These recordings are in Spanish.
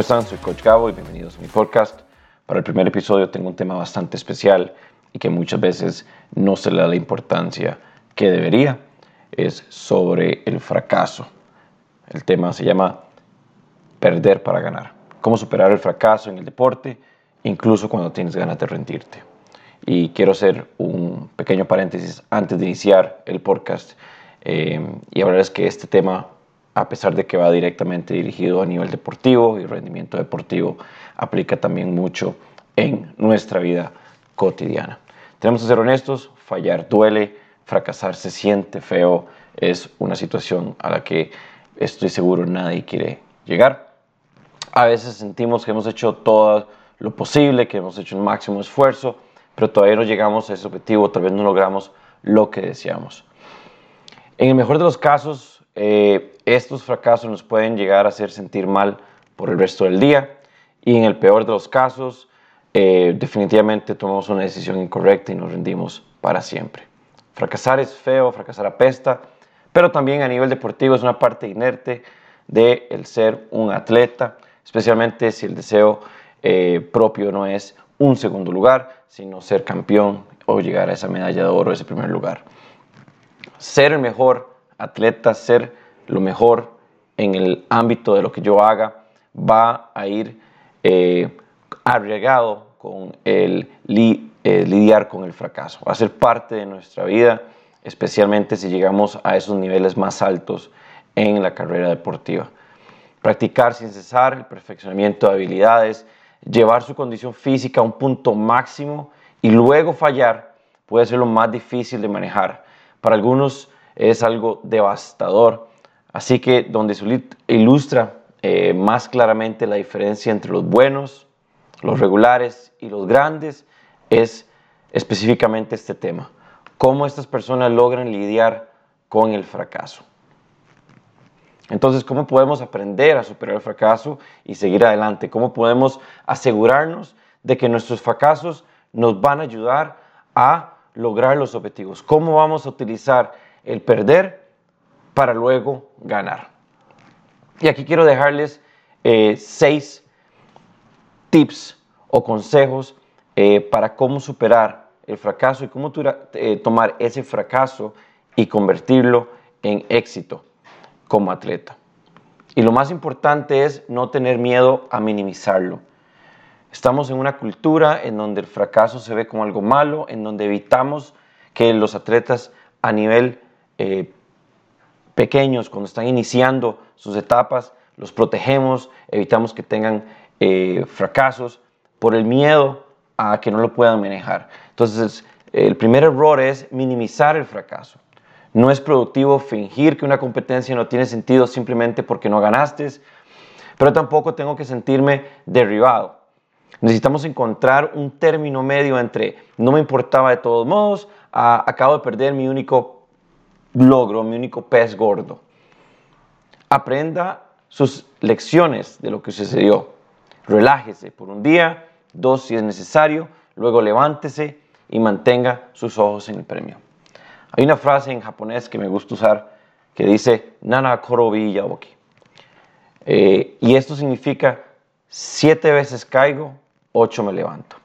¿Cómo están? Soy Coach Gabo y bienvenidos a mi podcast. Para el primer episodio tengo un tema bastante especial y que muchas veces no se le da la importancia que debería. Es sobre el fracaso. El tema se llama perder para ganar. Cómo superar el fracaso en el deporte, incluso cuando tienes ganas de rendirte. Y quiero hacer un pequeño paréntesis antes de iniciar el podcast eh, y hablarles que este tema a pesar de que va directamente dirigido a nivel deportivo y rendimiento deportivo, aplica también mucho en nuestra vida cotidiana. Tenemos que ser honestos, fallar duele, fracasar se siente feo, es una situación a la que estoy seguro nadie quiere llegar. A veces sentimos que hemos hecho todo lo posible, que hemos hecho el máximo esfuerzo, pero todavía no llegamos a ese objetivo, tal vez no logramos lo que deseamos. En el mejor de los casos, eh, estos fracasos nos pueden llegar a hacer sentir mal por el resto del día y en el peor de los casos, eh, definitivamente tomamos una decisión incorrecta y nos rendimos para siempre. Fracasar es feo, fracasar apesta, pero también a nivel deportivo es una parte inerte de ser un atleta, especialmente si el deseo eh, propio no es un segundo lugar, sino ser campeón o llegar a esa medalla de oro, ese primer lugar. Ser el mejor atleta, ser lo mejor en el ámbito de lo que yo haga, va a ir eh, arriesgado con el eh, lidiar con el fracaso. Va a ser parte de nuestra vida, especialmente si llegamos a esos niveles más altos en la carrera deportiva. Practicar sin cesar el perfeccionamiento de habilidades, llevar su condición física a un punto máximo y luego fallar puede ser lo más difícil de manejar. Para algunos es algo devastador. Así que donde se ilustra eh, más claramente la diferencia entre los buenos, los regulares y los grandes es específicamente este tema. Cómo estas personas logran lidiar con el fracaso. Entonces, ¿cómo podemos aprender a superar el fracaso y seguir adelante? ¿Cómo podemos asegurarnos de que nuestros fracasos nos van a ayudar a lograr los objetivos? ¿Cómo vamos a utilizar el perder para luego ganar. Y aquí quiero dejarles eh, seis tips o consejos eh, para cómo superar el fracaso y cómo eh, tomar ese fracaso y convertirlo en éxito como atleta. Y lo más importante es no tener miedo a minimizarlo. Estamos en una cultura en donde el fracaso se ve como algo malo, en donde evitamos que los atletas a nivel eh, pequeños, cuando están iniciando sus etapas, los protegemos, evitamos que tengan eh, fracasos por el miedo a que no lo puedan manejar. Entonces, el primer error es minimizar el fracaso. No es productivo fingir que una competencia no tiene sentido simplemente porque no ganaste, pero tampoco tengo que sentirme derribado. Necesitamos encontrar un término medio entre no me importaba de todos modos, acabo de perder mi único logro, mi único pez gordo. Aprenda sus lecciones de lo que sucedió. Relájese por un día, dos si es necesario, luego levántese y mantenga sus ojos en el premio. Hay una frase en japonés que me gusta usar que dice Nana Korobi Yaboki. Eh, y esto significa siete veces caigo, ocho me levanto.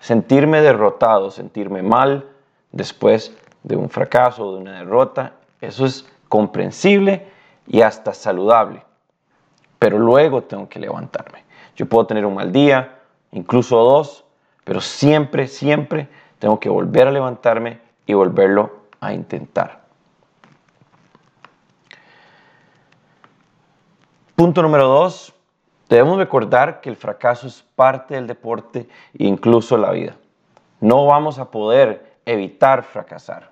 Sentirme derrotado, sentirme mal, después de un fracaso, de una derrota, eso es comprensible y hasta saludable. Pero luego tengo que levantarme. Yo puedo tener un mal día, incluso dos, pero siempre, siempre tengo que volver a levantarme y volverlo a intentar. Punto número dos, debemos recordar que el fracaso es parte del deporte e incluso la vida. No vamos a poder evitar fracasar.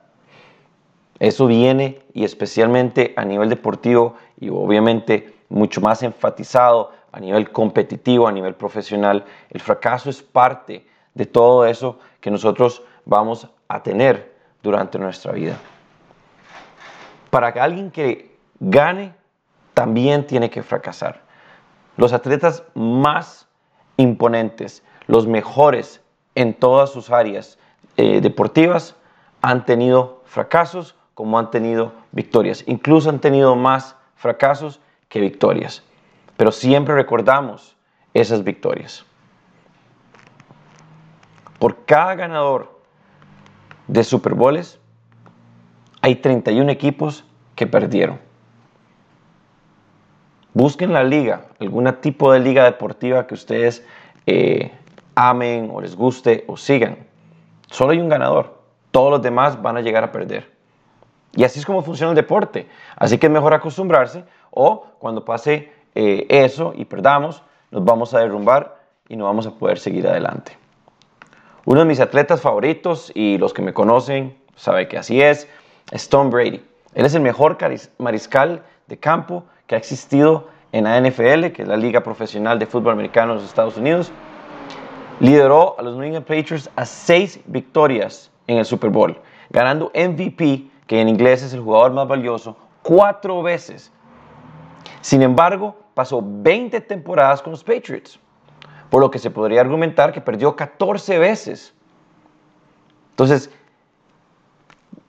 Eso viene y especialmente a nivel deportivo y obviamente mucho más enfatizado a nivel competitivo, a nivel profesional. El fracaso es parte de todo eso que nosotros vamos a tener durante nuestra vida. Para que alguien que gane, también tiene que fracasar. Los atletas más imponentes, los mejores en todas sus áreas eh, deportivas, han tenido fracasos como han tenido victorias. Incluso han tenido más fracasos que victorias. Pero siempre recordamos esas victorias. Por cada ganador de Super Bowls hay 31 equipos que perdieron. Busquen la liga, algún tipo de liga deportiva que ustedes eh, amen o les guste o sigan. Solo hay un ganador. Todos los demás van a llegar a perder. Y así es como funciona el deporte. Así que es mejor acostumbrarse o cuando pase eh, eso y perdamos, nos vamos a derrumbar y no vamos a poder seguir adelante. Uno de mis atletas favoritos y los que me conocen saben que así es, es Tom Brady. Él es el mejor mariscal de campo que ha existido en la NFL, que es la liga profesional de fútbol americano de los Estados Unidos. Lideró a los New England Patriots a seis victorias en el Super Bowl, ganando MVP, que en inglés es el jugador más valioso, cuatro veces. Sin embargo, pasó 20 temporadas con los Patriots, por lo que se podría argumentar que perdió 14 veces. Entonces,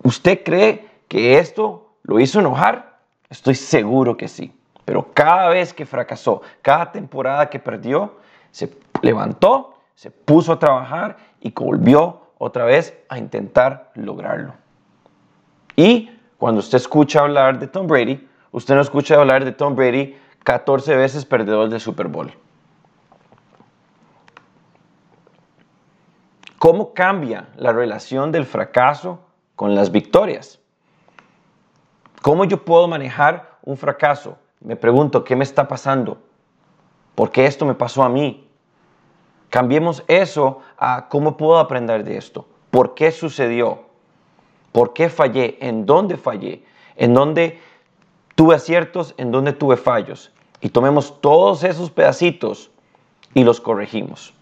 ¿usted cree que esto lo hizo enojar? Estoy seguro que sí. Pero cada vez que fracasó, cada temporada que perdió, se levantó, se puso a trabajar y volvió otra vez a intentar lograrlo. Y cuando usted escucha hablar de Tom Brady, usted no escucha hablar de Tom Brady 14 veces perdedor de Super Bowl. ¿Cómo cambia la relación del fracaso con las victorias? ¿Cómo yo puedo manejar un fracaso? Me pregunto, ¿qué me está pasando? ¿Por qué esto me pasó a mí? Cambiemos eso a cómo puedo aprender de esto. ¿Por qué sucedió? ¿Por qué fallé? ¿En dónde fallé? ¿En dónde tuve aciertos? ¿En dónde tuve fallos? Y tomemos todos esos pedacitos y los corregimos.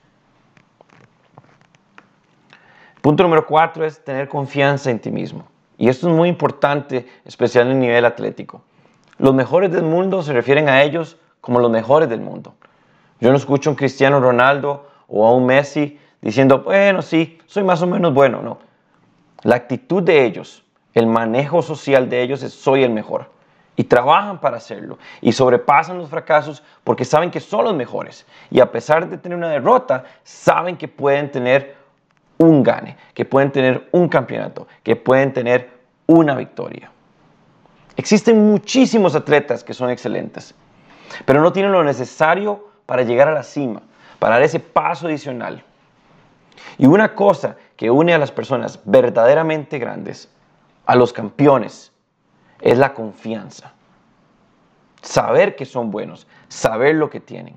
Punto número cuatro es tener confianza en ti mismo. Y esto es muy importante, especialmente en nivel atlético. Los mejores del mundo se refieren a ellos como los mejores del mundo. Yo no escucho a un Cristiano Ronaldo o a un Messi diciendo, bueno, sí, soy más o menos bueno. No. La actitud de ellos, el manejo social de ellos es soy el mejor. Y trabajan para hacerlo. Y sobrepasan los fracasos porque saben que son los mejores. Y a pesar de tener una derrota, saben que pueden tener un gane, que pueden tener un campeonato, que pueden tener una victoria. Existen muchísimos atletas que son excelentes, pero no tienen lo necesario para llegar a la cima, para dar ese paso adicional. Y una cosa que une a las personas verdaderamente grandes, a los campeones, es la confianza. Saber que son buenos, saber lo que tienen.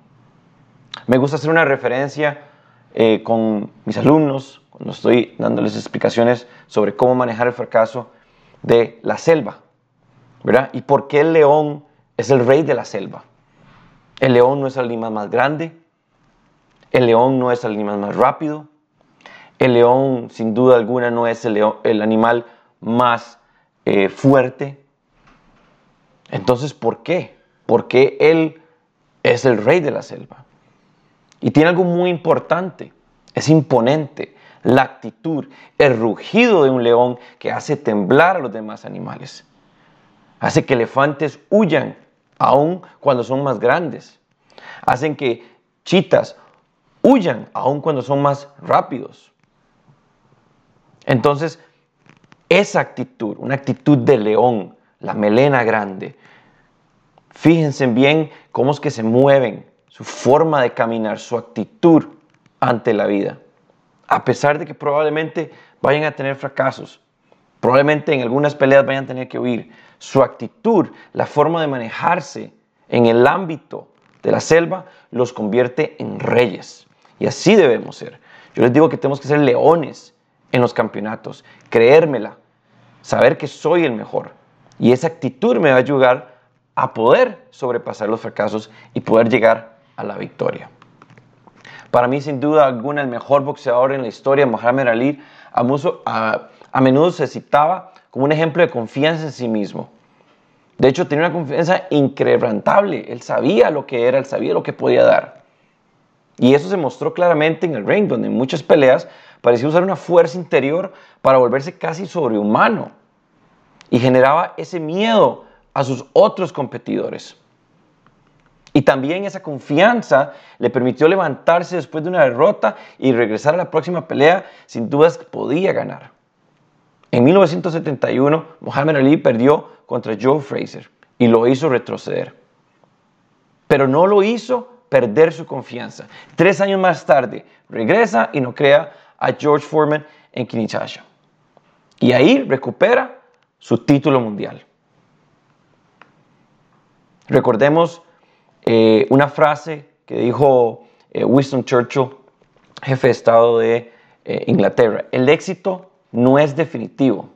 Me gusta hacer una referencia eh, con mis alumnos, cuando estoy dándoles explicaciones sobre cómo manejar el fracaso de la selva, ¿verdad? Y por qué el león es el rey de la selva. El león no es el animal más grande, el león no es el animal más rápido, el león sin duda alguna no es el, animal más eh, fuerte. Entonces, ¿por qué? Porque él es el rey de la selva. Y tiene algo muy importante, es imponente, la actitud, el rugido de un león que hace temblar a los demás animales. Hace que elefantes huyan aun cuando son más grandes. Hacen que chitas huyan aun cuando son más rápidos. Entonces, esa actitud, una actitud de león, la melena grande, fíjense bien cómo es que se mueven su forma de caminar, su actitud ante la vida. A pesar de que probablemente vayan a tener fracasos, probablemente en algunas peleas vayan a tener que huir, su actitud, la forma de manejarse en el ámbito de la selva, los convierte en reyes. Y así debemos ser. Yo les digo que tenemos que ser leones en los campeonatos, creérmela, saber que soy el mejor. Y esa actitud me va a ayudar a poder sobrepasar los fracasos y poder llegar a la victoria. Para mí, sin duda alguna, el mejor boxeador en la historia, Muhammad Ali, a, menudo se citaba como un ejemplo de confianza en sí mismo. De hecho, tenía una confianza increbrantable. Él sabía lo que era, él sabía lo que podía dar. Y eso se mostró claramente en el ring, donde en muchas peleas parecía usar una fuerza interior para volverse casi sobrehumano. Y generaba ese miedo a sus otros competidores. Y también esa confianza le permitió levantarse después de una derrota y regresar a la próxima pelea sin dudas podía ganar. En 1971, Muhammad Ali perdió contra Joe Fraser y lo hizo retroceder. Pero no lo hizo perder su confianza. Tres años más tarde, regresa y no crea a George Foreman en Kinshasa. Y ahí recupera su título mundial. Recordemos eh, una frase que dijo eh, Winston Churchill, jefe de Estado de eh, Inglaterra. El éxito no es definitivo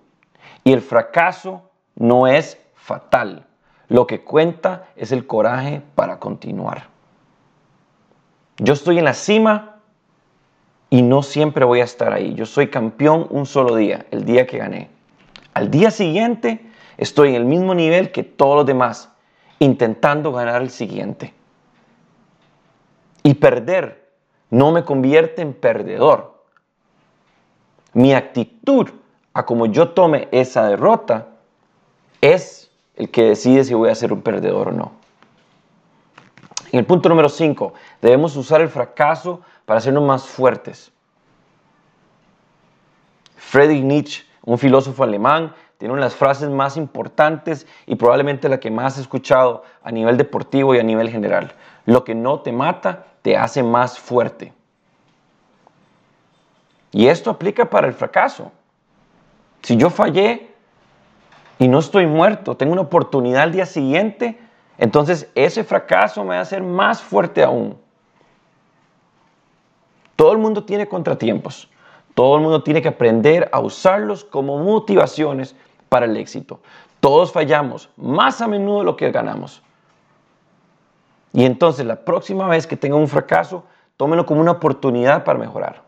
y el fracaso no es fatal. Lo que cuenta es el coraje para continuar. Yo estoy en la cima y no siempre voy a estar ahí. Yo soy campeón un solo día, el día que gané. Al día siguiente estoy en el mismo nivel que todos los demás, intentando ganar el siguiente. Y perder no me convierte en perdedor. Mi actitud a como yo tome esa derrota es el que decide si voy a ser un perdedor o no. En el punto número 5, debemos usar el fracaso para hacernos más fuertes. Friedrich Nietzsche, un filósofo alemán, tiene una de las frases más importantes y probablemente la que más he escuchado a nivel deportivo y a nivel general. Lo que no te mata te hace más fuerte. Y esto aplica para el fracaso. Si yo fallé y no estoy muerto, tengo una oportunidad al día siguiente, entonces ese fracaso me va a hacer más fuerte aún. Todo el mundo tiene contratiempos. Todo el mundo tiene que aprender a usarlos como motivaciones para el éxito. Todos fallamos más a menudo de lo que ganamos. Y entonces la próxima vez que tenga un fracaso, tómenlo como una oportunidad para mejorar.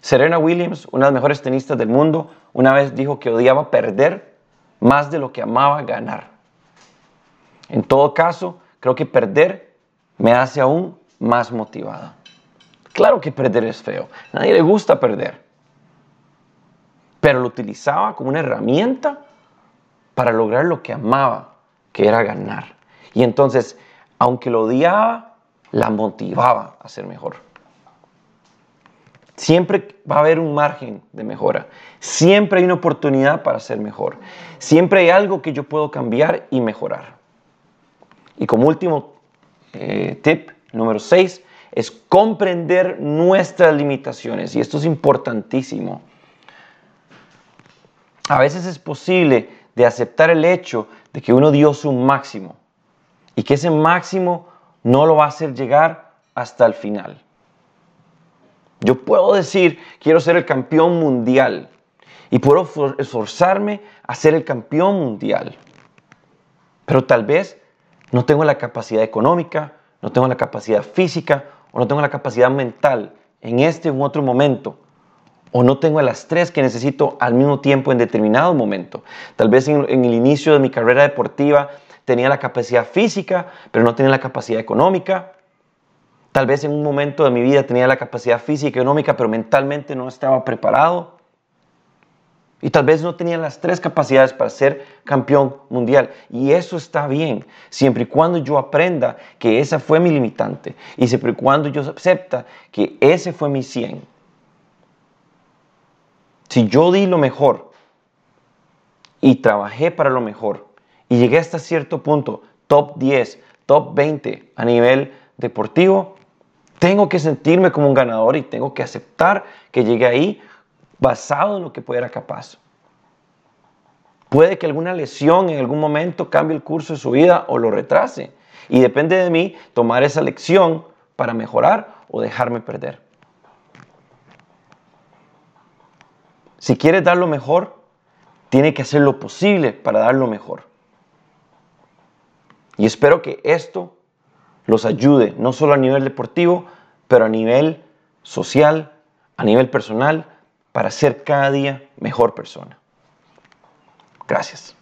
Serena Williams, una de las mejores tenistas del mundo, una vez dijo que odiaba perder más de lo que amaba ganar. En todo caso, creo que perder me hace aún más motivada. Claro que perder es feo, a nadie le gusta perder, pero lo utilizaba como una herramienta para lograr lo que amaba, que era ganar. Y entonces, aunque lo odiaba, la motivaba a ser mejor. Siempre va a haber un margen de mejora. Siempre hay una oportunidad para ser mejor. Siempre hay algo que yo puedo cambiar y mejorar. Y como último eh, tip, número 6, es comprender nuestras limitaciones. Y esto es importantísimo. A veces es posible de aceptar el hecho de que uno dio su máximo y que ese máximo no lo va a hacer llegar hasta el final. Yo puedo decir, quiero ser el campeón mundial y puedo esforzarme a ser el campeón mundial. Pero tal vez no tengo la capacidad económica, no tengo la capacidad física o no tengo la capacidad mental en este u otro momento. O no tengo las tres que necesito al mismo tiempo en determinado momento. Tal vez en, en el inicio de mi carrera deportiva tenía la capacidad física, pero no tenía la capacidad económica. Tal vez en un momento de mi vida tenía la capacidad física y económica, pero mentalmente no estaba preparado. Y tal vez no tenía las tres capacidades para ser campeón mundial. Y eso está bien, siempre y cuando yo aprenda que esa fue mi limitante. Y siempre y cuando yo acepta que ese fue mi 100. Si yo di lo mejor y trabajé para lo mejor y llegué hasta cierto punto, top 10, top 20 a nivel deportivo, tengo que sentirme como un ganador y tengo que aceptar que llegué ahí basado en lo que pueda capaz. Puede que alguna lesión en algún momento cambie el curso de su vida o lo retrase. Y depende de mí tomar esa lección para mejorar o dejarme perder. Si quieres dar lo mejor, tiene que hacer lo posible para dar lo mejor. Y espero que esto los ayude, no solo a nivel deportivo, pero a nivel social, a nivel personal, para ser cada día mejor persona. Gracias.